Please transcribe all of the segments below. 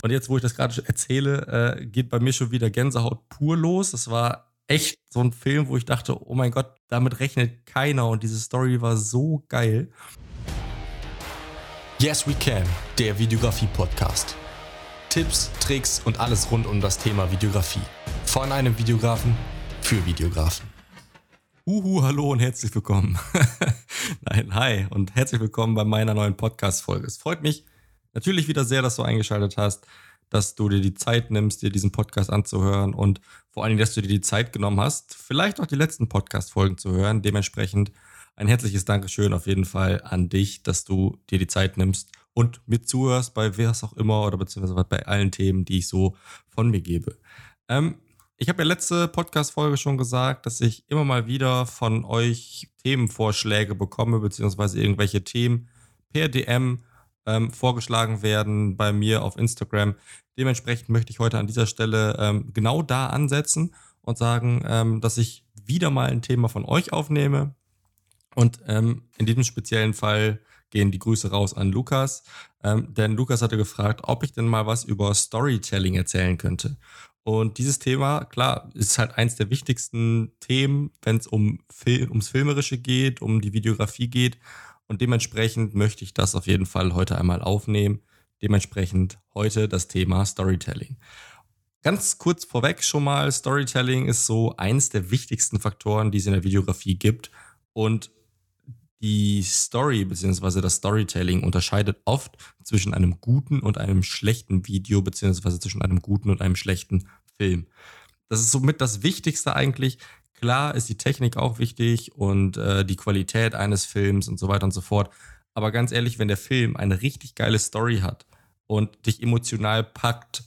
Und jetzt, wo ich das gerade erzähle, äh, geht bei mir schon wieder Gänsehaut pur los. Das war echt so ein Film, wo ich dachte, oh mein Gott, damit rechnet keiner und diese Story war so geil. Yes We Can, der Videografie-Podcast. Tipps, Tricks und alles rund um das Thema Videografie. Von einem Videografen für Videografen. Uhu, hallo und herzlich willkommen. Nein, hi und herzlich willkommen bei meiner neuen Podcast-Folge. Es freut mich, natürlich wieder sehr, dass du eingeschaltet hast, dass du dir die Zeit nimmst, dir diesen Podcast anzuhören und vor allen Dingen, dass du dir die Zeit genommen hast, vielleicht auch die letzten Podcast-Folgen zu hören. Dementsprechend ein herzliches Dankeschön auf jeden Fall an dich, dass du dir die Zeit nimmst und mir zuhörst bei was auch immer oder beziehungsweise bei allen Themen, die ich so von mir gebe. Ähm, ich habe ja letzte Podcast-Folge schon gesagt, dass ich immer mal wieder von euch Themenvorschläge bekomme, beziehungsweise irgendwelche Themen per DM ähm, vorgeschlagen werden bei mir auf Instagram. Dementsprechend möchte ich heute an dieser Stelle ähm, genau da ansetzen und sagen, ähm, dass ich wieder mal ein Thema von euch aufnehme. Und ähm, in diesem speziellen Fall gehen die Grüße raus an Lukas. Ähm, denn Lukas hatte gefragt, ob ich denn mal was über Storytelling erzählen könnte. Und dieses Thema, klar, ist halt eins der wichtigsten Themen, wenn es um Fil ums Filmerische geht, um die Videografie geht. Und dementsprechend möchte ich das auf jeden Fall heute einmal aufnehmen. Dementsprechend heute das Thema Storytelling. Ganz kurz vorweg schon mal, Storytelling ist so eins der wichtigsten Faktoren, die es in der Videografie gibt. Und die Story bzw. das Storytelling unterscheidet oft zwischen einem guten und einem schlechten Video bzw. zwischen einem guten und einem schlechten Film. Das ist somit das Wichtigste eigentlich, Klar ist die Technik auch wichtig und äh, die Qualität eines Films und so weiter und so fort. Aber ganz ehrlich, wenn der Film eine richtig geile Story hat und dich emotional packt,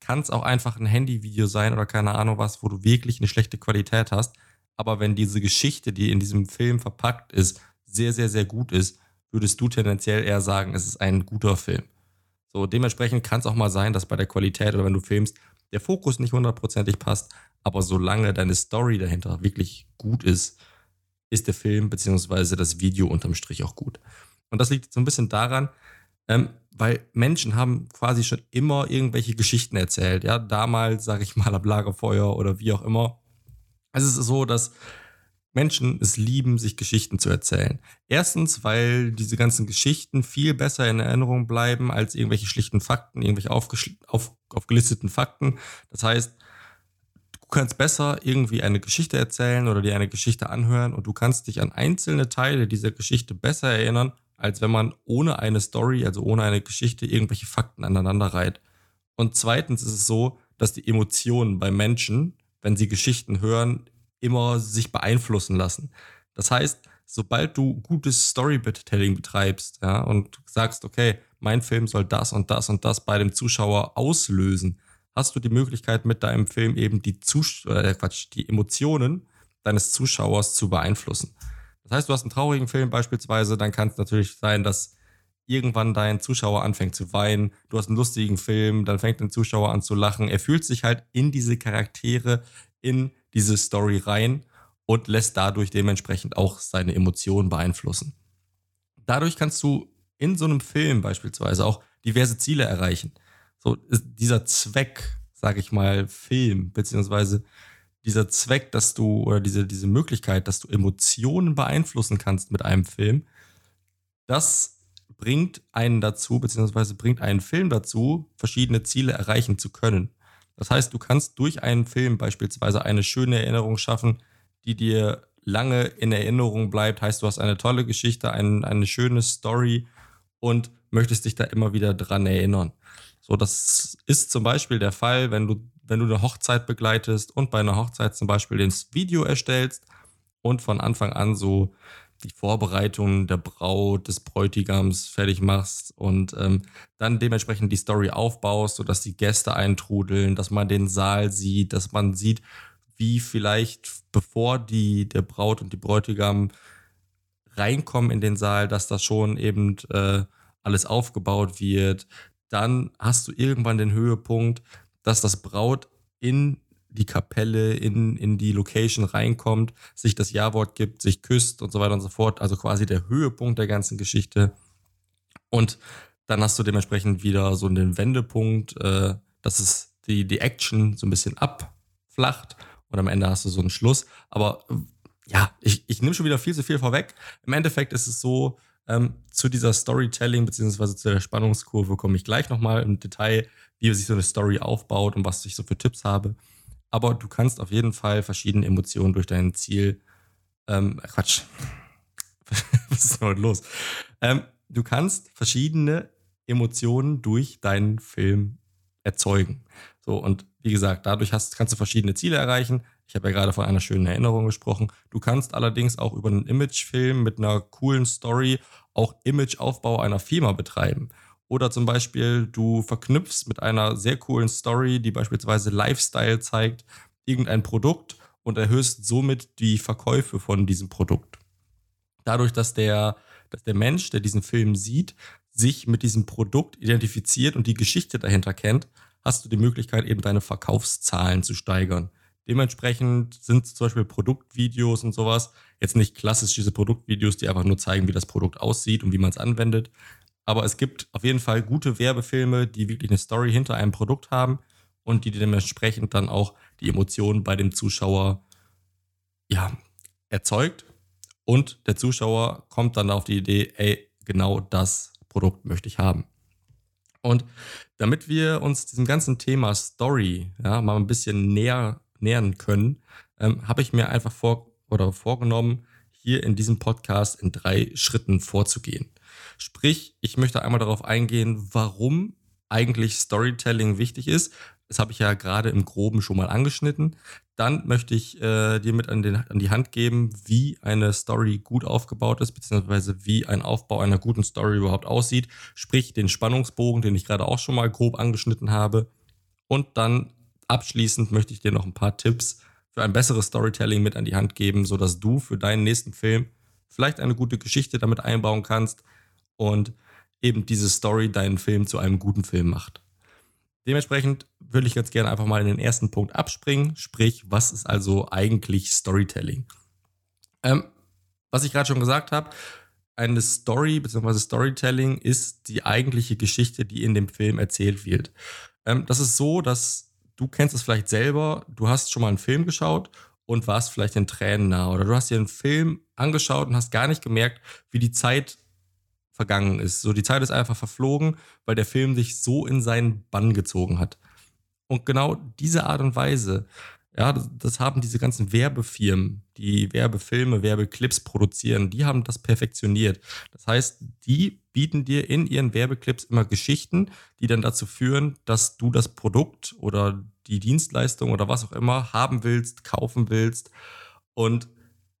kann es auch einfach ein Handyvideo sein oder keine Ahnung was, wo du wirklich eine schlechte Qualität hast. Aber wenn diese Geschichte, die in diesem Film verpackt ist, sehr, sehr, sehr gut ist, würdest du tendenziell eher sagen, es ist ein guter Film. So, dementsprechend kann es auch mal sein, dass bei der Qualität oder wenn du filmst, der Fokus nicht hundertprozentig passt, aber solange deine Story dahinter wirklich gut ist, ist der Film bzw. das Video unterm Strich auch gut. Und das liegt so ein bisschen daran, ähm, weil Menschen haben quasi schon immer irgendwelche Geschichten erzählt. Ja, damals, sage ich mal, am Lagerfeuer oder wie auch immer. Es ist so, dass Menschen es lieben, sich Geschichten zu erzählen. Erstens, weil diese ganzen Geschichten viel besser in Erinnerung bleiben als irgendwelche schlichten Fakten, irgendwelche auf, aufgelisteten Fakten. Das heißt, du kannst besser irgendwie eine Geschichte erzählen oder dir eine Geschichte anhören und du kannst dich an einzelne Teile dieser Geschichte besser erinnern, als wenn man ohne eine Story, also ohne eine Geschichte, irgendwelche Fakten aneinander reiht. Und zweitens ist es so, dass die Emotionen bei Menschen, wenn sie Geschichten hören, immer sich beeinflussen lassen. Das heißt, sobald du gutes Storytelling betreibst, ja, und sagst, okay, mein Film soll das und das und das bei dem Zuschauer auslösen, hast du die Möglichkeit, mit deinem Film eben die Zus äh, Quatsch, die Emotionen deines Zuschauers zu beeinflussen. Das heißt, du hast einen traurigen Film beispielsweise, dann kann es natürlich sein, dass irgendwann dein Zuschauer anfängt zu weinen. Du hast einen lustigen Film, dann fängt dein Zuschauer an zu lachen. Er fühlt sich halt in diese Charaktere, in diese Story rein und lässt dadurch dementsprechend auch seine Emotionen beeinflussen. Dadurch kannst du in so einem Film beispielsweise auch diverse Ziele erreichen. So dieser Zweck, sage ich mal, Film, beziehungsweise dieser Zweck, dass du, oder diese, diese Möglichkeit, dass du Emotionen beeinflussen kannst mit einem Film, das bringt einen dazu, beziehungsweise bringt einen Film dazu, verschiedene Ziele erreichen zu können. Das heißt, du kannst durch einen Film beispielsweise eine schöne Erinnerung schaffen, die dir lange in Erinnerung bleibt. Heißt, du hast eine tolle Geschichte, ein, eine schöne Story und möchtest dich da immer wieder dran erinnern. So, das ist zum Beispiel der Fall, wenn du, wenn du eine Hochzeit begleitest und bei einer Hochzeit zum Beispiel das Video erstellst und von Anfang an so die Vorbereitung der Braut, des Bräutigams fertig machst und ähm, dann dementsprechend die Story aufbaust, sodass die Gäste eintrudeln, dass man den Saal sieht, dass man sieht, wie vielleicht bevor die, der Braut und die Bräutigam reinkommen in den Saal, dass das schon eben äh, alles aufgebaut wird. Dann hast du irgendwann den Höhepunkt, dass das Braut in die Kapelle in, in die Location reinkommt, sich das Ja-Wort gibt, sich küsst und so weiter und so fort. Also quasi der Höhepunkt der ganzen Geschichte. Und dann hast du dementsprechend wieder so den Wendepunkt, äh, dass es die, die Action so ein bisschen abflacht und am Ende hast du so einen Schluss. Aber äh, ja, ich, ich nehme schon wieder viel zu viel vorweg. Im Endeffekt ist es so, ähm, zu dieser Storytelling beziehungsweise zu der Spannungskurve komme ich gleich nochmal im Detail, wie sich so eine Story aufbaut und was ich so für Tipps habe. Aber du kannst auf jeden Fall verschiedene Emotionen durch dein Ziel, ähm, Quatsch, was ist denn heute los? Ähm, du kannst verschiedene Emotionen durch deinen Film erzeugen. So, und wie gesagt, dadurch hast, kannst du verschiedene Ziele erreichen. Ich habe ja gerade von einer schönen Erinnerung gesprochen. Du kannst allerdings auch über einen Imagefilm mit einer coolen Story auch Imageaufbau einer Firma betreiben. Oder zum Beispiel, du verknüpfst mit einer sehr coolen Story, die beispielsweise Lifestyle zeigt, irgendein Produkt und erhöhst somit die Verkäufe von diesem Produkt. Dadurch, dass der, dass der Mensch, der diesen Film sieht, sich mit diesem Produkt identifiziert und die Geschichte dahinter kennt, hast du die Möglichkeit, eben deine Verkaufszahlen zu steigern. Dementsprechend sind zum Beispiel Produktvideos und sowas jetzt nicht klassisch diese Produktvideos, die einfach nur zeigen, wie das Produkt aussieht und wie man es anwendet. Aber es gibt auf jeden Fall gute Werbefilme, die wirklich eine Story hinter einem Produkt haben und die dementsprechend dann auch die Emotionen bei dem Zuschauer ja, erzeugt. Und der Zuschauer kommt dann auf die Idee, ey, genau das Produkt möchte ich haben. Und damit wir uns diesem ganzen Thema Story ja, mal ein bisschen näher nähern können, ähm, habe ich mir einfach vor oder vorgenommen, hier in diesem Podcast in drei Schritten vorzugehen. Sprich, ich möchte einmal darauf eingehen, warum eigentlich Storytelling wichtig ist. Das habe ich ja gerade im Groben schon mal angeschnitten. Dann möchte ich äh, dir mit an, den, an, die Hand geben, wie eine Story gut aufgebaut ist, beziehungsweise wie ein Aufbau einer guten Story überhaupt aussieht. Sprich, den Spannungsbogen, den ich gerade auch schon mal grob angeschnitten habe. Und dann abschließend möchte ich dir noch ein paar Tipps für ein besseres Storytelling mit an die Hand geben, sodass du für deinen nächsten Film vielleicht eine gute Geschichte damit einbauen kannst und eben diese Story deinen Film zu einem guten Film macht. Dementsprechend würde ich jetzt gerne einfach mal in den ersten Punkt abspringen, sprich, was ist also eigentlich Storytelling? Ähm, was ich gerade schon gesagt habe, eine Story bzw. Storytelling ist die eigentliche Geschichte, die in dem Film erzählt wird. Ähm, das ist so, dass du kennst es vielleicht selber, du hast schon mal einen Film geschaut und warst vielleicht in Tränen nah oder du hast dir einen Film angeschaut und hast gar nicht gemerkt, wie die Zeit vergangen ist. So die Zeit ist einfach verflogen, weil der Film dich so in seinen Bann gezogen hat. Und genau diese Art und Weise, ja, das, das haben diese ganzen Werbefirmen, die Werbefilme, Werbeclips produzieren, die haben das perfektioniert. Das heißt, die bieten dir in ihren Werbeclips immer Geschichten, die dann dazu führen, dass du das Produkt oder die Dienstleistung oder was auch immer haben willst, kaufen willst. Und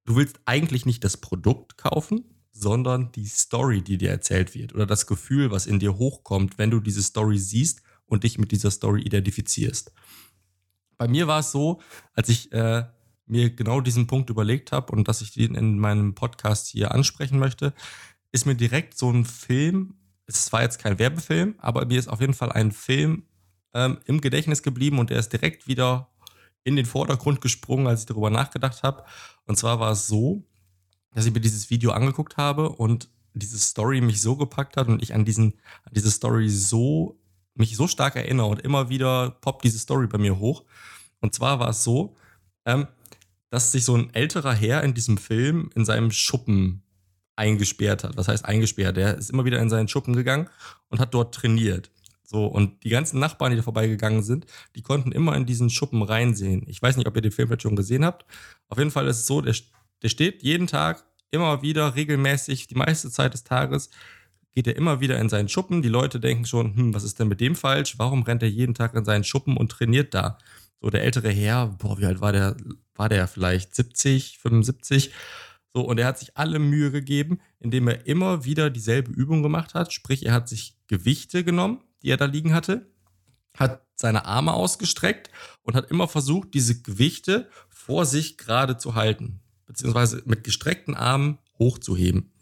du willst eigentlich nicht das Produkt kaufen, sondern die Story, die dir erzählt wird oder das Gefühl, was in dir hochkommt, wenn du diese Story siehst und dich mit dieser Story identifizierst bei mir war es so, als ich äh, mir genau diesen Punkt überlegt habe und dass ich den in meinem Podcast hier ansprechen möchte, ist mir direkt so ein Film, es war jetzt kein Werbefilm, aber mir ist auf jeden Fall ein Film ähm, im Gedächtnis geblieben und der ist direkt wieder in den Vordergrund gesprungen, als ich darüber nachgedacht habe. Und zwar war es so, dass ich mir dieses Video angeguckt habe und diese Story mich so gepackt hat und ich an, diesen, an diese Story so mich so stark erinnere und immer wieder poppt diese Story bei mir hoch. Und zwar war es so, ähm, dass sich so ein älterer Herr in diesem Film in seinem Schuppen eingesperrt hat. Was heißt eingesperrt? Der ist immer wieder in seinen Schuppen gegangen und hat dort trainiert. So, und die ganzen Nachbarn, die da vorbeigegangen sind, die konnten immer in diesen Schuppen reinsehen. Ich weiß nicht, ob ihr den Film vielleicht schon gesehen habt. Auf jeden Fall ist es so, der, der steht jeden Tag immer wieder regelmäßig, die meiste Zeit des Tages, geht er immer wieder in seinen Schuppen. Die Leute denken schon, hm, was ist denn mit dem falsch? Warum rennt er jeden Tag in seinen Schuppen und trainiert da? So, der ältere Herr, boah, wie alt war der? War der vielleicht 70, 75? So, und er hat sich alle Mühe gegeben, indem er immer wieder dieselbe Übung gemacht hat. Sprich, er hat sich Gewichte genommen, die er da liegen hatte, hat seine Arme ausgestreckt und hat immer versucht, diese Gewichte vor sich gerade zu halten, beziehungsweise mit gestreckten Armen hochzuheben.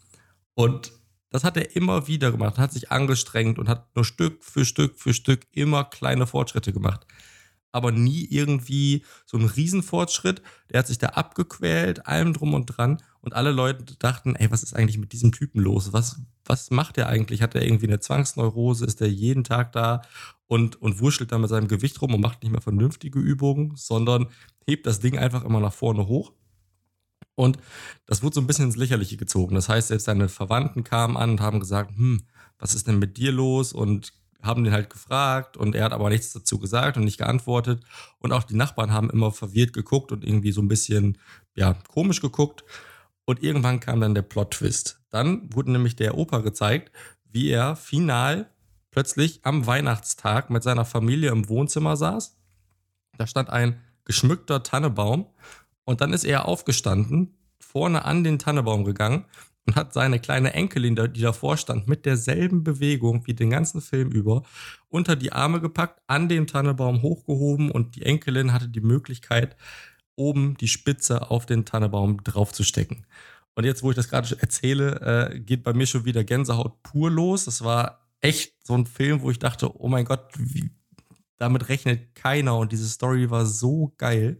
Und das hat er immer wieder gemacht, hat sich angestrengt und hat nur Stück für Stück für Stück immer kleine Fortschritte gemacht. aber nie irgendwie so ein Riesenfortschritt. Der hat sich da abgequält, allem drum und dran. Und alle Leute dachten, ey, was ist eigentlich mit diesem Typen los? Was, was macht er eigentlich? Hat er irgendwie eine Zwangsneurose? Ist er jeden Tag da und, und wurschtelt da mit seinem Gewicht rum und macht nicht mehr vernünftige Übungen, sondern hebt das Ding einfach immer nach vorne hoch? Und das wurde so ein bisschen ins Lächerliche gezogen. Das heißt, selbst seine Verwandten kamen an und haben gesagt, hm, was ist denn mit dir los? Und haben den halt gefragt und er hat aber nichts dazu gesagt und nicht geantwortet. Und auch die Nachbarn haben immer verwirrt geguckt und irgendwie so ein bisschen, ja, komisch geguckt. Und irgendwann kam dann der Plot-Twist. Dann wurde nämlich der Opa gezeigt, wie er final plötzlich am Weihnachtstag mit seiner Familie im Wohnzimmer saß. Da stand ein geschmückter Tannebaum und dann ist er aufgestanden, vorne an den Tannebaum gegangen und hat seine kleine Enkelin, die davor stand, mit derselben Bewegung wie den ganzen Film über, unter die Arme gepackt, an den Tannebaum hochgehoben und die Enkelin hatte die Möglichkeit, oben die Spitze auf den Tannebaum draufzustecken. Und jetzt, wo ich das gerade erzähle, äh, geht bei mir schon wieder Gänsehaut pur los. Das war echt so ein Film, wo ich dachte, oh mein Gott, wie, damit rechnet keiner und diese Story war so geil.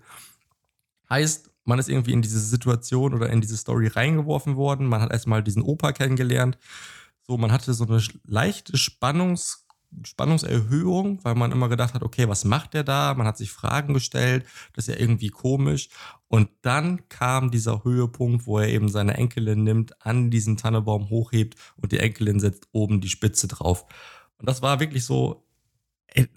Heißt, man ist irgendwie in diese Situation oder in diese Story reingeworfen worden. Man hat erstmal diesen Opa kennengelernt. So, man hatte so eine leichte Spannungs- Spannungserhöhung, weil man immer gedacht hat, okay, was macht der da? Man hat sich Fragen gestellt, das ist ja irgendwie komisch. Und dann kam dieser Höhepunkt, wo er eben seine Enkelin nimmt, an diesen Tannebaum hochhebt und die Enkelin setzt oben die Spitze drauf. Und das war wirklich so äh,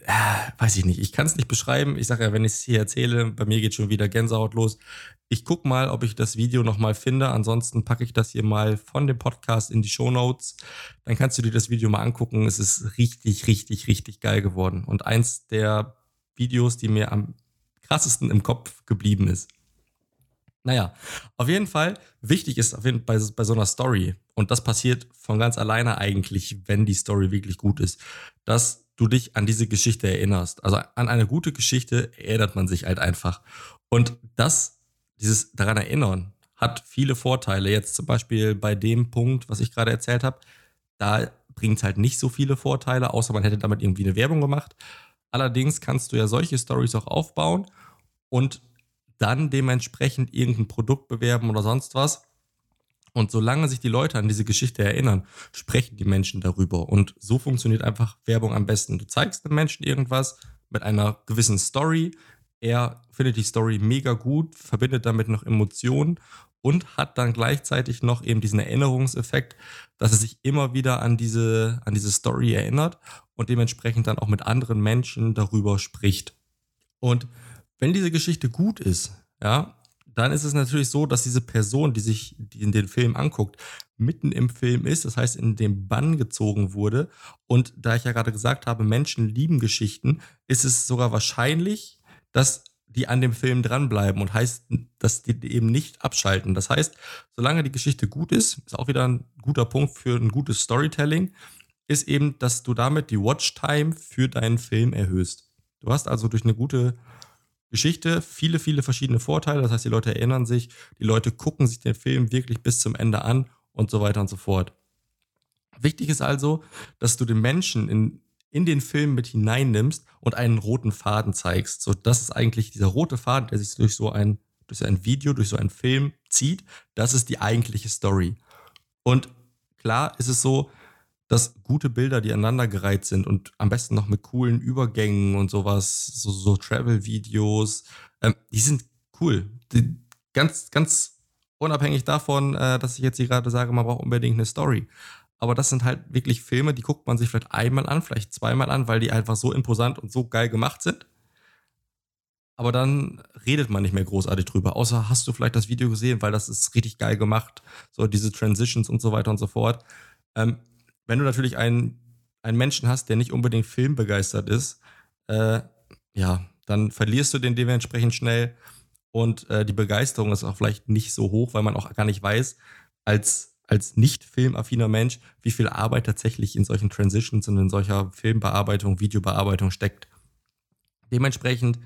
weiß ich nicht, ich kann es nicht beschreiben. Ich sage ja, wenn ich es hier erzähle, bei mir geht schon wieder Gänsehaut los. Ich gucke mal, ob ich das Video nochmal finde. Ansonsten packe ich das hier mal von dem Podcast in die Show Notes. Dann kannst du dir das Video mal angucken. Es ist richtig, richtig, richtig geil geworden. Und eins der Videos, die mir am krassesten im Kopf geblieben ist. Naja, auf jeden Fall, wichtig ist auf jeden Fall bei, bei so einer Story, und das passiert von ganz alleine eigentlich, wenn die Story wirklich gut ist, dass du dich an diese Geschichte erinnerst. Also an eine gute Geschichte erinnert man sich halt einfach. Und das, dieses daran erinnern, hat viele Vorteile. Jetzt zum Beispiel bei dem Punkt, was ich gerade erzählt habe, da bringt es halt nicht so viele Vorteile, außer man hätte damit irgendwie eine Werbung gemacht. Allerdings kannst du ja solche Stories auch aufbauen und dann dementsprechend irgendein Produkt bewerben oder sonst was. Und solange sich die Leute an diese Geschichte erinnern, sprechen die Menschen darüber. Und so funktioniert einfach Werbung am besten. Du zeigst dem Menschen irgendwas mit einer gewissen Story. Er findet die Story mega gut, verbindet damit noch Emotionen und hat dann gleichzeitig noch eben diesen Erinnerungseffekt, dass er sich immer wieder an diese, an diese Story erinnert und dementsprechend dann auch mit anderen Menschen darüber spricht. Und wenn diese Geschichte gut ist, ja, dann ist es natürlich so, dass diese Person, die sich die den Film anguckt, mitten im Film ist, das heißt in den Bann gezogen wurde. Und da ich ja gerade gesagt habe, Menschen lieben Geschichten, ist es sogar wahrscheinlich, dass die an dem Film dranbleiben und heißt, dass die eben nicht abschalten. Das heißt, solange die Geschichte gut ist, ist auch wieder ein guter Punkt für ein gutes Storytelling, ist eben, dass du damit die Watchtime für deinen Film erhöhst. Du hast also durch eine gute Geschichte viele, viele verschiedene Vorteile. Das heißt, die Leute erinnern sich, die Leute gucken sich den Film wirklich bis zum Ende an und so weiter und so fort. Wichtig ist also, dass du den Menschen in, in den Film mit hineinnimmst und einen roten Faden zeigst. So, das ist eigentlich dieser rote Faden, der sich durch so ein, durch so ein Video, durch so einen Film zieht. Das ist die eigentliche Story. Und klar ist es so, dass gute Bilder, die aneinandergereiht sind und am besten noch mit coolen Übergängen und sowas, so, so Travel-Videos, ähm, die sind cool. Die, ganz, ganz unabhängig davon, äh, dass ich jetzt hier gerade sage, man braucht unbedingt eine Story. Aber das sind halt wirklich Filme, die guckt man sich vielleicht einmal an, vielleicht zweimal an, weil die einfach so imposant und so geil gemacht sind. Aber dann redet man nicht mehr großartig drüber. Außer hast du vielleicht das Video gesehen, weil das ist richtig geil gemacht. So diese Transitions und so weiter und so fort. Ähm, wenn du natürlich einen, einen Menschen hast, der nicht unbedingt filmbegeistert ist, äh, ja, dann verlierst du den dementsprechend schnell und äh, die Begeisterung ist auch vielleicht nicht so hoch, weil man auch gar nicht weiß, als, als nicht filmaffiner Mensch, wie viel Arbeit tatsächlich in solchen Transitions und in solcher Filmbearbeitung, Videobearbeitung steckt. Dementsprechend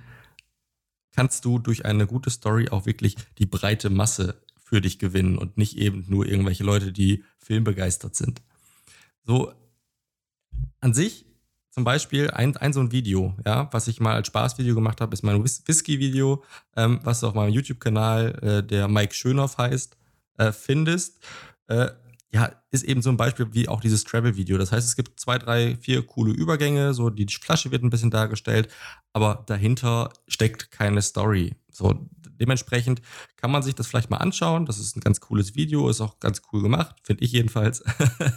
kannst du durch eine gute Story auch wirklich die breite Masse für dich gewinnen und nicht eben nur irgendwelche Leute, die filmbegeistert sind. So, an sich zum Beispiel ein, ein so ein Video, ja, was ich mal als Spaßvideo gemacht habe, ist mein Whis Whisky-Video, ähm, was du auf meinem YouTube-Kanal, äh, der Mike Schönhoff heißt, äh, findest. Äh, ja, ist eben so ein Beispiel wie auch dieses Travel-Video. Das heißt, es gibt zwei, drei, vier coole Übergänge, so die Flasche wird ein bisschen dargestellt, aber dahinter steckt keine Story. So, dementsprechend kann man sich das vielleicht mal anschauen. Das ist ein ganz cooles Video, ist auch ganz cool gemacht, finde ich jedenfalls.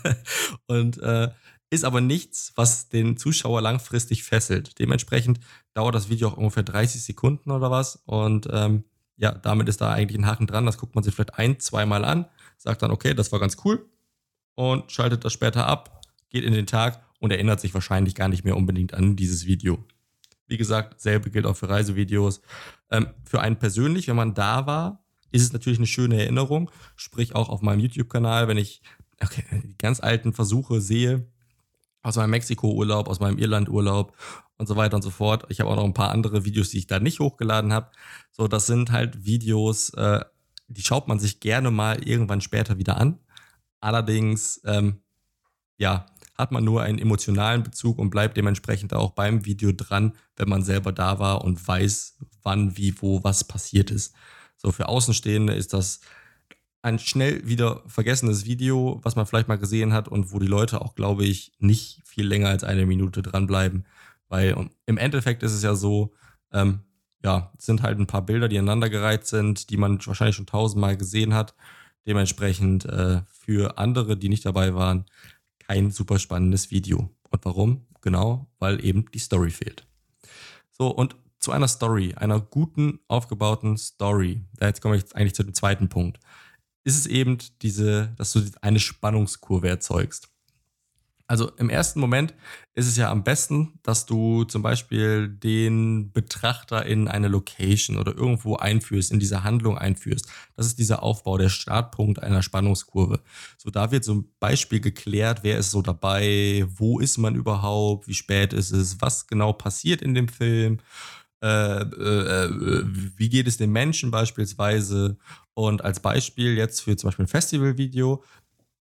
und äh, ist aber nichts, was den Zuschauer langfristig fesselt. Dementsprechend dauert das Video auch ungefähr 30 Sekunden oder was. Und ähm, ja, damit ist da eigentlich ein Haken dran. Das guckt man sich vielleicht ein, zweimal an, sagt dann, okay, das war ganz cool und schaltet das später ab, geht in den Tag und erinnert sich wahrscheinlich gar nicht mehr unbedingt an dieses Video. Wie gesagt, selbe gilt auch für Reisevideos. Ähm, für einen persönlich, wenn man da war, ist es natürlich eine schöne Erinnerung. Sprich auch auf meinem YouTube-Kanal, wenn ich okay, die ganz alten Versuche sehe, aus meinem Mexiko-Urlaub, aus meinem Irland-Urlaub und so weiter und so fort. Ich habe auch noch ein paar andere Videos, die ich da nicht hochgeladen habe. So, das sind halt Videos, äh, die schaut man sich gerne mal irgendwann später wieder an. Allerdings, ähm, ja, hat man nur einen emotionalen Bezug und bleibt dementsprechend auch beim Video dran, wenn man selber da war und weiß, wann, wie, wo, was passiert ist. So für Außenstehende ist das ein schnell wieder vergessenes Video, was man vielleicht mal gesehen hat und wo die Leute auch, glaube ich, nicht viel länger als eine Minute dranbleiben. Weil im Endeffekt ist es ja so, ähm, ja, es sind halt ein paar Bilder, die aneinandergereiht sind, die man wahrscheinlich schon tausendmal gesehen hat. Dementsprechend äh, für andere, die nicht dabei waren, kein super spannendes Video. Und warum? Genau, weil eben die Story fehlt. So, und zu einer Story, einer guten, aufgebauten Story. Da jetzt komme ich eigentlich zu dem zweiten Punkt. Ist es eben diese, dass du eine Spannungskurve erzeugst. Also im ersten Moment ist es ja am besten, dass du zum Beispiel den Betrachter in eine Location oder irgendwo einführst, in diese Handlung einführst. Das ist dieser Aufbau, der Startpunkt einer Spannungskurve. So, da wird ein Beispiel geklärt, wer ist so dabei, wo ist man überhaupt, wie spät ist es, was genau passiert in dem Film. Äh, äh wie geht es den Menschen beispielsweise? Und als Beispiel jetzt für zum Beispiel ein Festivalvideo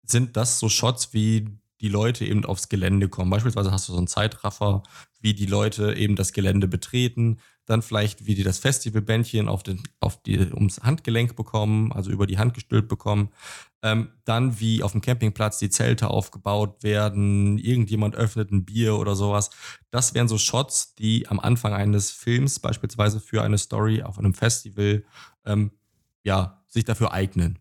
sind das so Shots wie die Leute eben aufs Gelände kommen. Beispielsweise hast du so einen Zeitraffer, wie die Leute eben das Gelände betreten, dann vielleicht, wie die das Festivalbändchen auf den, auf die, ums Handgelenk bekommen, also über die Hand gestülpt bekommen. Ähm, dann, wie auf dem Campingplatz die Zelte aufgebaut werden, irgendjemand öffnet ein Bier oder sowas. Das wären so Shots, die am Anfang eines Films, beispielsweise für eine Story auf einem Festival, ähm, ja, sich dafür eignen.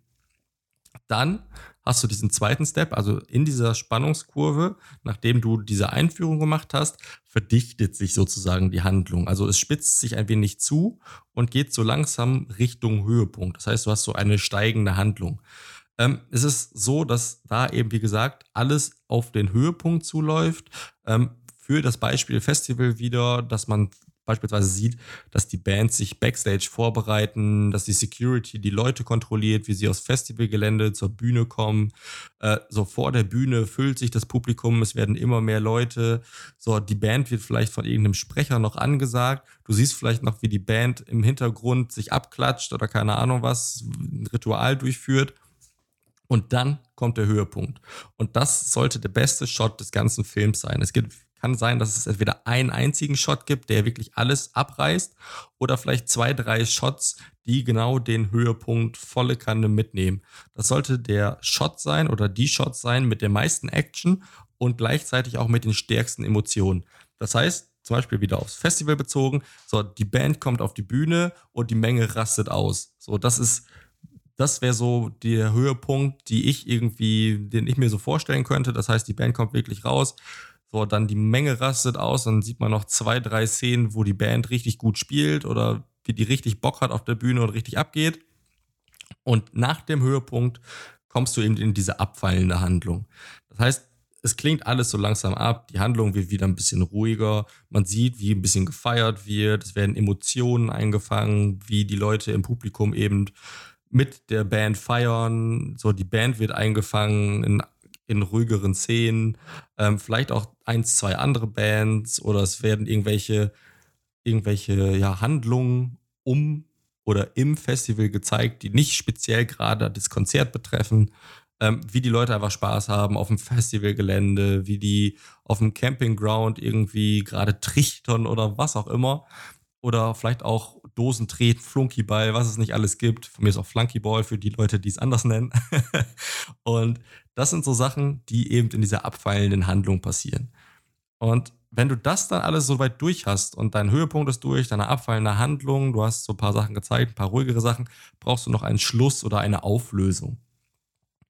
Dann hast du diesen zweiten Step, also in dieser Spannungskurve, nachdem du diese Einführung gemacht hast, verdichtet sich sozusagen die Handlung. Also es spitzt sich ein wenig zu und geht so langsam Richtung Höhepunkt. Das heißt, du hast so eine steigende Handlung. Ähm, es ist so, dass da eben, wie gesagt, alles auf den Höhepunkt zuläuft. Ähm, für das Beispiel Festival wieder, dass man beispielsweise sieht, dass die Bands sich backstage vorbereiten, dass die Security die Leute kontrolliert, wie sie aus Festivalgelände zur Bühne kommen. Äh, so vor der Bühne füllt sich das Publikum, es werden immer mehr Leute. So, die Band wird vielleicht von irgendeinem Sprecher noch angesagt. Du siehst vielleicht noch, wie die Band im Hintergrund sich abklatscht oder keine Ahnung was, ein Ritual durchführt. Und dann kommt der Höhepunkt. Und das sollte der beste Shot des ganzen Films sein. Es gibt kann sein, dass es entweder einen einzigen Shot gibt, der wirklich alles abreißt, oder vielleicht zwei, drei Shots, die genau den Höhepunkt volle Kanne mitnehmen. Das sollte der Shot sein oder die Shot sein mit der meisten Action und gleichzeitig auch mit den stärksten Emotionen. Das heißt, zum Beispiel wieder aufs Festival bezogen, so die Band kommt auf die Bühne und die Menge rastet aus. So, das ist das wäre so der Höhepunkt, die ich irgendwie, den ich mir so vorstellen könnte. Das heißt, die Band kommt wirklich raus, so, dann die Menge rastet aus, dann sieht man noch zwei, drei Szenen, wo die Band richtig gut spielt oder wie die richtig Bock hat auf der Bühne und richtig abgeht. Und nach dem Höhepunkt kommst du eben in diese abfallende Handlung. Das heißt, es klingt alles so langsam ab, die Handlung wird wieder ein bisschen ruhiger, man sieht, wie ein bisschen gefeiert wird, es werden Emotionen eingefangen, wie die Leute im Publikum eben mit der Band feiern, so die Band wird eingefangen in in ruhigeren Szenen, ähm, vielleicht auch eins, zwei andere Bands oder es werden irgendwelche, irgendwelche ja, Handlungen um oder im Festival gezeigt, die nicht speziell gerade das Konzert betreffen. ähm, wie die Leute einfach Spaß haben auf dem Festivalgelände, wie die auf dem Campingground irgendwie gerade trichtern oder was auch immer. Oder vielleicht auch Dosen treten, Flunkyball, was es nicht alles gibt. Von mir ist auch Flunkyball für die Leute, die es anders nennen. und das sind so Sachen, die eben in dieser abfallenden Handlung passieren. Und wenn du das dann alles so weit durch hast und dein Höhepunkt ist durch, deine abfallende Handlung, du hast so ein paar Sachen gezeigt, ein paar ruhigere Sachen, brauchst du noch einen Schluss oder eine Auflösung.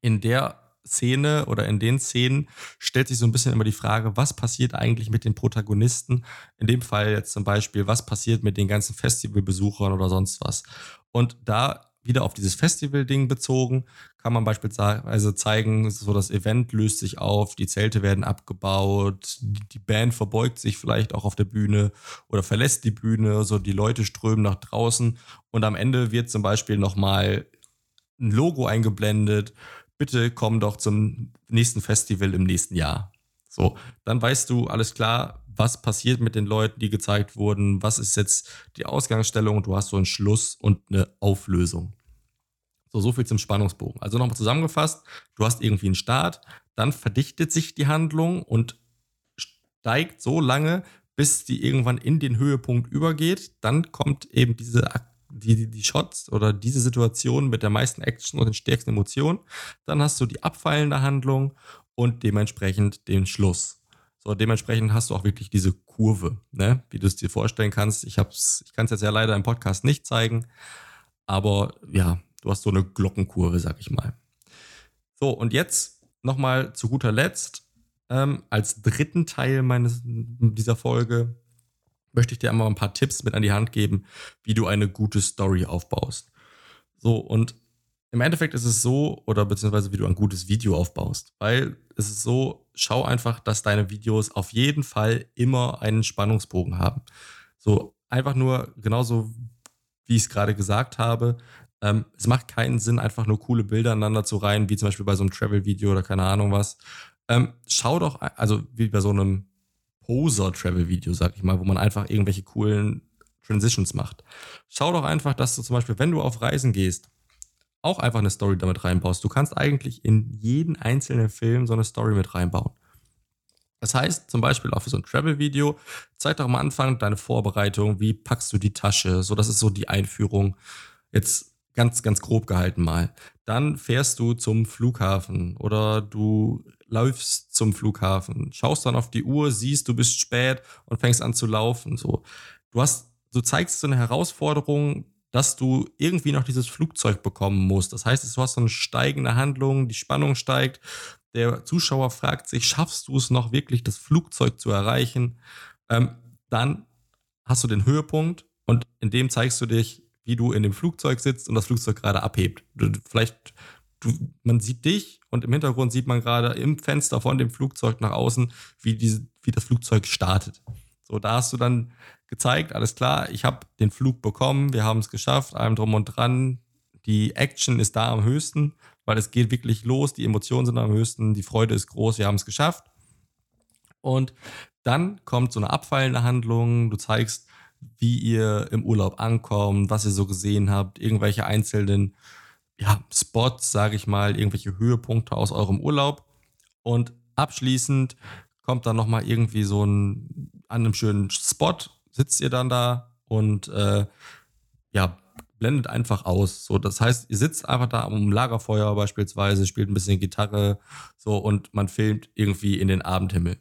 In der Szene oder in den Szenen stellt sich so ein bisschen immer die Frage, was passiert eigentlich mit den Protagonisten? In dem Fall jetzt zum Beispiel, was passiert mit den ganzen Festivalbesuchern oder sonst was? Und da wieder auf dieses Festival-Ding bezogen, kann man beispielsweise zeigen, so das Event löst sich auf, die Zelte werden abgebaut, die Band verbeugt sich vielleicht auch auf der Bühne oder verlässt die Bühne, so die Leute strömen nach draußen. Und am Ende wird zum Beispiel nochmal ein Logo eingeblendet, bitte komm doch zum nächsten Festival im nächsten Jahr. So, dann weißt du, alles klar, was passiert mit den Leuten, die gezeigt wurden, was ist jetzt die Ausgangsstellung, du hast so einen Schluss und eine Auflösung. So, so viel zum Spannungsbogen. Also nochmal zusammengefasst, du hast irgendwie einen Start, dann verdichtet sich die Handlung und steigt so lange, bis die irgendwann in den Höhepunkt übergeht. Dann kommt eben diese die, die Shots oder diese Situation mit der meisten Action und den stärksten Emotionen. Dann hast du die abfallende Handlung und dementsprechend den Schluss. So, dementsprechend hast du auch wirklich diese Kurve, ne? wie du es dir vorstellen kannst. Ich, ich kann es jetzt ja leider im Podcast nicht zeigen, aber ja, du hast so eine Glockenkurve, sag ich mal. So, und jetzt nochmal zu guter Letzt, ähm, als dritten Teil meines, dieser Folge, möchte ich dir einmal ein paar Tipps mit an die Hand geben, wie du eine gute Story aufbaust. So, und im Endeffekt ist es so, oder beziehungsweise wie du ein gutes Video aufbaust, weil es ist so, schau einfach, dass deine Videos auf jeden Fall immer einen Spannungsbogen haben. So einfach nur genauso, wie ich es gerade gesagt habe. Ähm, es macht keinen Sinn, einfach nur coole Bilder aneinander zu reihen, wie zum Beispiel bei so einem Travel-Video oder keine Ahnung was. Ähm, schau doch, also wie bei so einem Poser-Travel-Video, sag ich mal, wo man einfach irgendwelche coolen Transitions macht. Schau doch einfach, dass du zum Beispiel, wenn du auf Reisen gehst, auch einfach eine Story damit reinbaust. Du kannst eigentlich in jeden einzelnen Film so eine Story mit reinbauen. Das heißt, zum Beispiel auch für so ein Travel-Video, zeig doch am Anfang deine Vorbereitung, wie packst du die Tasche, so das ist so die Einführung. Jetzt ganz, ganz grob gehalten mal. Dann fährst du zum Flughafen oder du läufst zum Flughafen, schaust dann auf die Uhr, siehst, du bist spät und fängst an zu laufen. So, du hast, du zeigst so eine Herausforderung, dass du irgendwie noch dieses Flugzeug bekommen musst. Das heißt, du hast so eine steigende Handlung, die Spannung steigt. Der Zuschauer fragt sich, schaffst du es noch wirklich, das Flugzeug zu erreichen? Ähm, dann hast du den Höhepunkt und in dem zeigst du dich, wie du in dem Flugzeug sitzt und das Flugzeug gerade abhebt. Du, vielleicht, du, man sieht dich und im Hintergrund sieht man gerade im Fenster von dem Flugzeug nach außen, wie, diese, wie das Flugzeug startet. So, da hast du dann gezeigt, alles klar, ich habe den Flug bekommen, wir haben es geschafft, allem drum und dran. Die Action ist da am höchsten, weil es geht wirklich los, die Emotionen sind am höchsten, die Freude ist groß, wir haben es geschafft. Und dann kommt so eine abfallende Handlung, du zeigst, wie ihr im Urlaub ankommt, was ihr so gesehen habt, irgendwelche einzelnen ja, Spots, sage ich mal, irgendwelche Höhepunkte aus eurem Urlaub. Und abschließend kommt dann nochmal irgendwie so ein, an einem schönen Spot, sitzt ihr dann da und äh, ja, blendet einfach aus. So, das heißt, ihr sitzt einfach da am Lagerfeuer beispielsweise, spielt ein bisschen Gitarre, so und man filmt irgendwie in den Abendhimmel.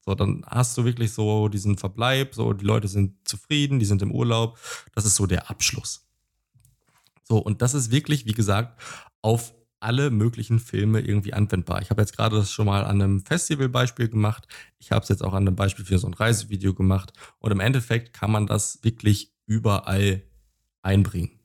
So, dann hast du wirklich so diesen Verbleib, so die Leute sind zufrieden, die sind im Urlaub. Das ist so der Abschluss. So, und das ist wirklich, wie gesagt, auf alle möglichen Filme irgendwie anwendbar. Ich habe jetzt gerade das schon mal an einem Festivalbeispiel gemacht. Ich habe es jetzt auch an einem Beispiel für so ein Reisevideo gemacht. Und im Endeffekt kann man das wirklich überall einbringen.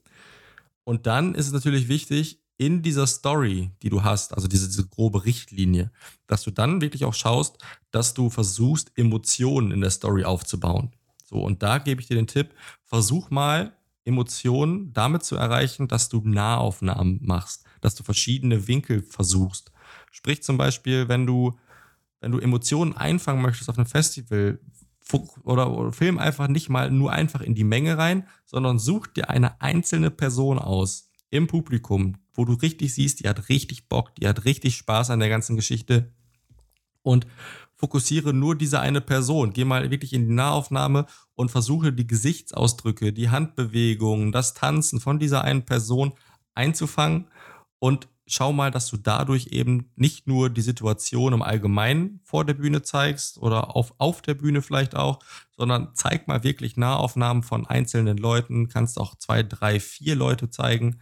Und dann ist es natürlich wichtig, in dieser Story, die du hast, also diese, diese grobe Richtlinie, dass du dann wirklich auch schaust, dass du versuchst, Emotionen in der Story aufzubauen. So, und da gebe ich dir den Tipp, versuch mal Emotionen damit zu erreichen, dass du Nahaufnahmen machst, dass du verschiedene Winkel versuchst. Sprich zum Beispiel, wenn du, wenn du Emotionen einfangen möchtest auf einem Festival, oder, oder film einfach nicht mal nur einfach in die Menge rein, sondern such dir eine einzelne Person aus im Publikum, wo du richtig siehst, die hat richtig Bock, die hat richtig Spaß an der ganzen Geschichte. Und fokussiere nur diese eine Person. Geh mal wirklich in die Nahaufnahme und versuche die Gesichtsausdrücke, die Handbewegungen, das Tanzen von dieser einen Person einzufangen. Und schau mal, dass du dadurch eben nicht nur die Situation im Allgemeinen vor der Bühne zeigst oder auf, auf der Bühne vielleicht auch, sondern zeig mal wirklich Nahaufnahmen von einzelnen Leuten, kannst auch zwei, drei, vier Leute zeigen.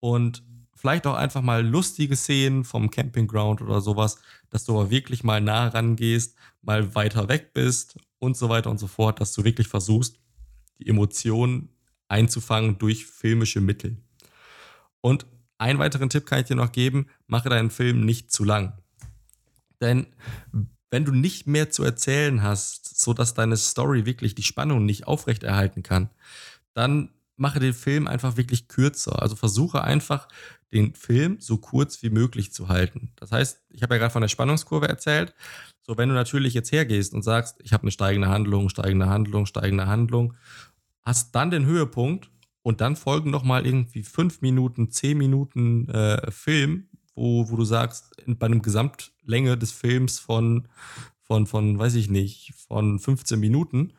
Und vielleicht auch einfach mal lustige Szenen vom Campingground oder sowas, dass du aber wirklich mal nah rangehst, mal weiter weg bist und so weiter und so fort, dass du wirklich versuchst, die Emotionen einzufangen durch filmische Mittel. Und einen weiteren Tipp kann ich dir noch geben, mache deinen Film nicht zu lang. Denn wenn du nicht mehr zu erzählen hast, sodass deine Story wirklich die Spannung nicht aufrechterhalten kann, dann mache den Film einfach wirklich kürzer. Also versuche einfach, den Film so kurz wie möglich zu halten. Das heißt, ich habe ja gerade von der Spannungskurve erzählt. So, wenn du natürlich jetzt hergehst und sagst, ich habe eine steigende Handlung, steigende Handlung, steigende Handlung, hast dann den Höhepunkt und dann folgen noch mal irgendwie fünf Minuten, zehn Minuten äh, Film, wo, wo du sagst, bei einem Gesamtlänge des Films von, von, von, weiß ich nicht, von 15 Minuten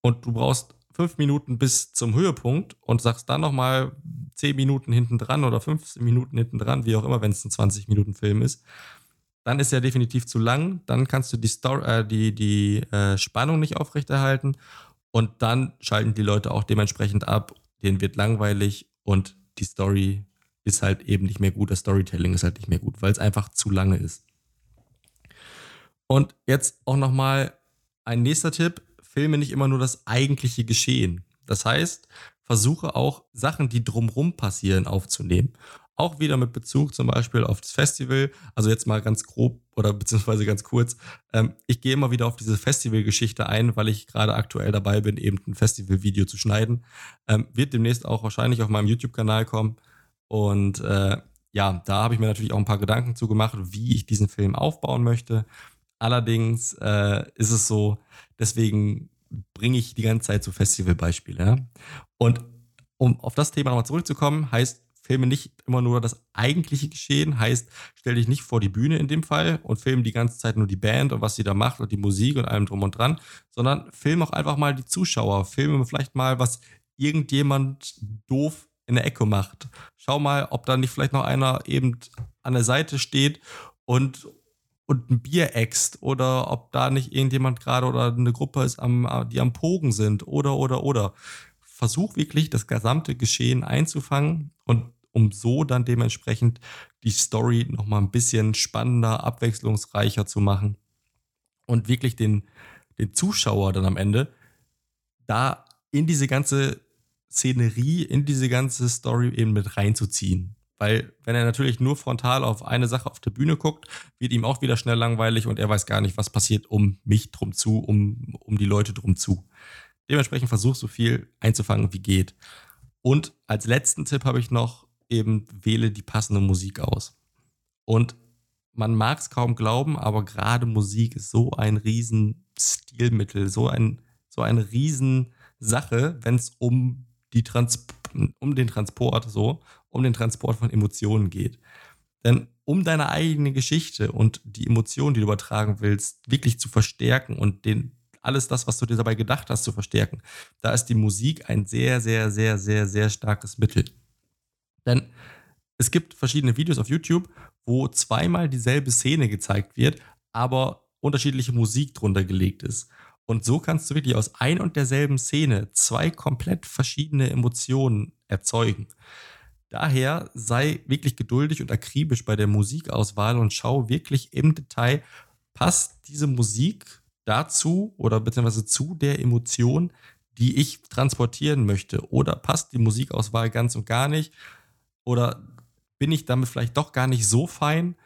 und du brauchst fünf Minuten bis zum Höhepunkt und sagst dann noch mal zehn Minuten hinten dran oder 15 Minuten hinten dran, wie auch immer, wenn es ein 20 Minuten Film ist, dann ist er definitiv zu lang. Dann kannst du die, Story, äh, die, die äh, Spannung nicht aufrechterhalten und dann schalten die Leute auch dementsprechend ab denen wird langweilig und die Story ist halt eben nicht mehr gut, das Storytelling ist halt nicht mehr gut, weil es einfach zu lange ist. Und jetzt auch nochmal ein nächster Tipp, filme nicht immer nur das eigentliche Geschehen. Das heißt, versuche auch Sachen, die drumrum passieren, aufzunehmen. Auch wieder mit Bezug zum Beispiel auf das Festival. Also jetzt mal ganz grob oder beziehungsweise ganz kurz. Ähm, ich gehe immer wieder auf diese Festivalgeschichte ein, weil ich gerade aktuell dabei bin, eben ein Festivalvideo zu schneiden. Ähm, wird demnächst auch wahrscheinlich auf meinem YouTube-Kanal kommen. Und äh, ja, da habe ich mir natürlich auch ein paar Gedanken zu gemacht, wie ich diesen Film aufbauen möchte. Allerdings äh, ist es so, deswegen bringe ich die ganze Zeit so Festivalbeispiele. Ja? Und um auf das Thema nochmal zurückzukommen, heißt filme nicht immer nur das eigentliche Geschehen, heißt, stell dich nicht vor die Bühne in dem Fall und filme die ganze Zeit nur die Band und was sie da macht und die Musik und allem drum und dran, sondern film auch einfach mal die Zuschauer, filme vielleicht mal, was irgendjemand doof in der Ecke macht. Schau mal, ob da nicht vielleicht noch einer eben an der Seite steht und, und ein Bier äxt oder ob da nicht irgendjemand gerade oder eine Gruppe ist, am, die am Pogen sind oder, oder, oder. Versuch wirklich das gesamte Geschehen einzufangen und um so dann dementsprechend die Story nochmal ein bisschen spannender, abwechslungsreicher zu machen und wirklich den, den Zuschauer dann am Ende da in diese ganze Szenerie, in diese ganze Story eben mit reinzuziehen. Weil wenn er natürlich nur frontal auf eine Sache auf der Bühne guckt, wird ihm auch wieder schnell langweilig und er weiß gar nicht, was passiert um mich drum zu, um, um die Leute drum zu. Dementsprechend versuch so viel einzufangen, wie geht. Und als letzten Tipp habe ich noch, eben wähle die passende Musik aus. Und man mag es kaum glauben, aber gerade Musik ist so ein riesen Stilmittel, so ein so eine riesen Sache, wenn es um um den Transport so, um den Transport von Emotionen geht. Denn um deine eigene Geschichte und die Emotionen, die du übertragen willst, wirklich zu verstärken und den alles das, was du dir dabei gedacht hast, zu verstärken, da ist die Musik ein sehr, sehr, sehr, sehr, sehr starkes Mittel. Denn es gibt verschiedene Videos auf YouTube, wo zweimal dieselbe Szene gezeigt wird, aber unterschiedliche Musik drunter gelegt ist. Und so kannst du wirklich aus ein und derselben Szene zwei komplett verschiedene Emotionen erzeugen. Daher sei wirklich geduldig und akribisch bei der Musikauswahl und schau wirklich im Detail, passt diese Musik dazu oder beziehungsweise zu der Emotion, die ich transportieren möchte? Oder passt die Musikauswahl ganz und gar nicht? oder bin ich damit vielleicht doch gar nicht so fein,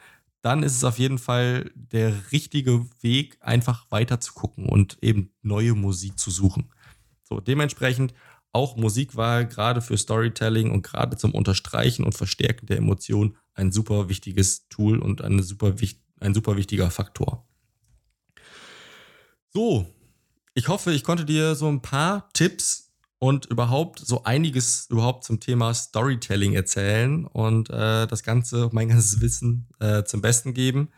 dann ist es auf jeden Fall der richtige Weg, einfach weiter zu gucken und eben neue Musik zu suchen. So, dementsprechend auch Musikwahl, gerade für Storytelling und gerade zum Unterstreichen und Verstärken der Emotionen, ein super wichtiges Tool und eine super, ein super wichtiger Faktor. So, ich hoffe, ich konnte dir so ein paar Tipps und überhaupt so einiges überhaupt zum Thema Storytelling erzählen und äh, das Ganze, mein ganzes Wissen äh, zum Besten geben.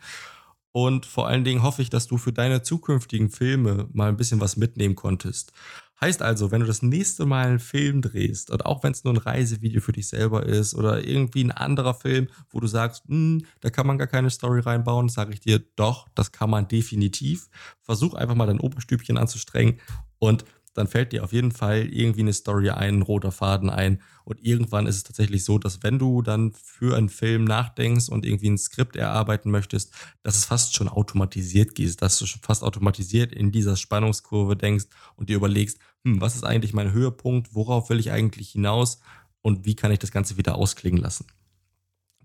Und vor allen Dingen hoffe ich, dass du für deine zukünftigen Filme mal ein bisschen was mitnehmen konntest. Heißt also, wenn du das nächste Mal einen Film drehst, und auch wenn es nur ein Reisevideo für dich selber ist oder irgendwie ein anderer Film, wo du sagst, hm, da kann man gar keine Story reinbauen, sage ich dir, doch, das kann man definitiv. Versuch einfach mal dein Oberstübchen anzustrengen und dann fällt dir auf jeden Fall irgendwie eine Story ein, ein roter Faden ein. Und irgendwann ist es tatsächlich so, dass wenn du dann für einen Film nachdenkst und irgendwie ein Skript erarbeiten möchtest, dass es fast schon automatisiert geht, dass du schon fast automatisiert in dieser Spannungskurve denkst und dir überlegst, hm, was ist eigentlich mein Höhepunkt, worauf will ich eigentlich hinaus und wie kann ich das Ganze wieder ausklingen lassen.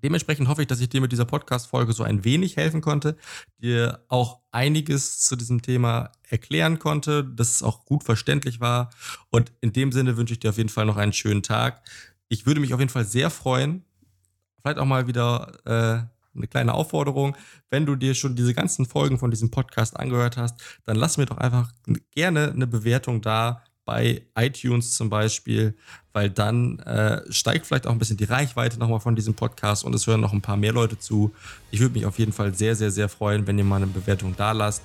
Dementsprechend hoffe ich, dass ich dir mit dieser Podcast-Folge so ein wenig helfen konnte, dir auch einiges zu diesem Thema erklären konnte, dass es auch gut verständlich war. Und in dem Sinne wünsche ich dir auf jeden Fall noch einen schönen Tag. Ich würde mich auf jeden Fall sehr freuen, vielleicht auch mal wieder äh, eine kleine Aufforderung. Wenn du dir schon diese ganzen Folgen von diesem Podcast angehört hast, dann lass mir doch einfach gerne eine Bewertung da bei iTunes zum Beispiel, weil dann äh, steigt vielleicht auch ein bisschen die Reichweite nochmal von diesem Podcast und es hören noch ein paar mehr Leute zu. Ich würde mich auf jeden Fall sehr, sehr, sehr freuen, wenn ihr mal eine Bewertung da lasst.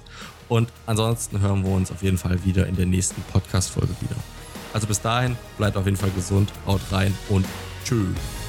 Und ansonsten hören wir uns auf jeden Fall wieder in der nächsten Podcast-Folge wieder. Also bis dahin, bleibt auf jeden Fall gesund, haut rein und tschüss.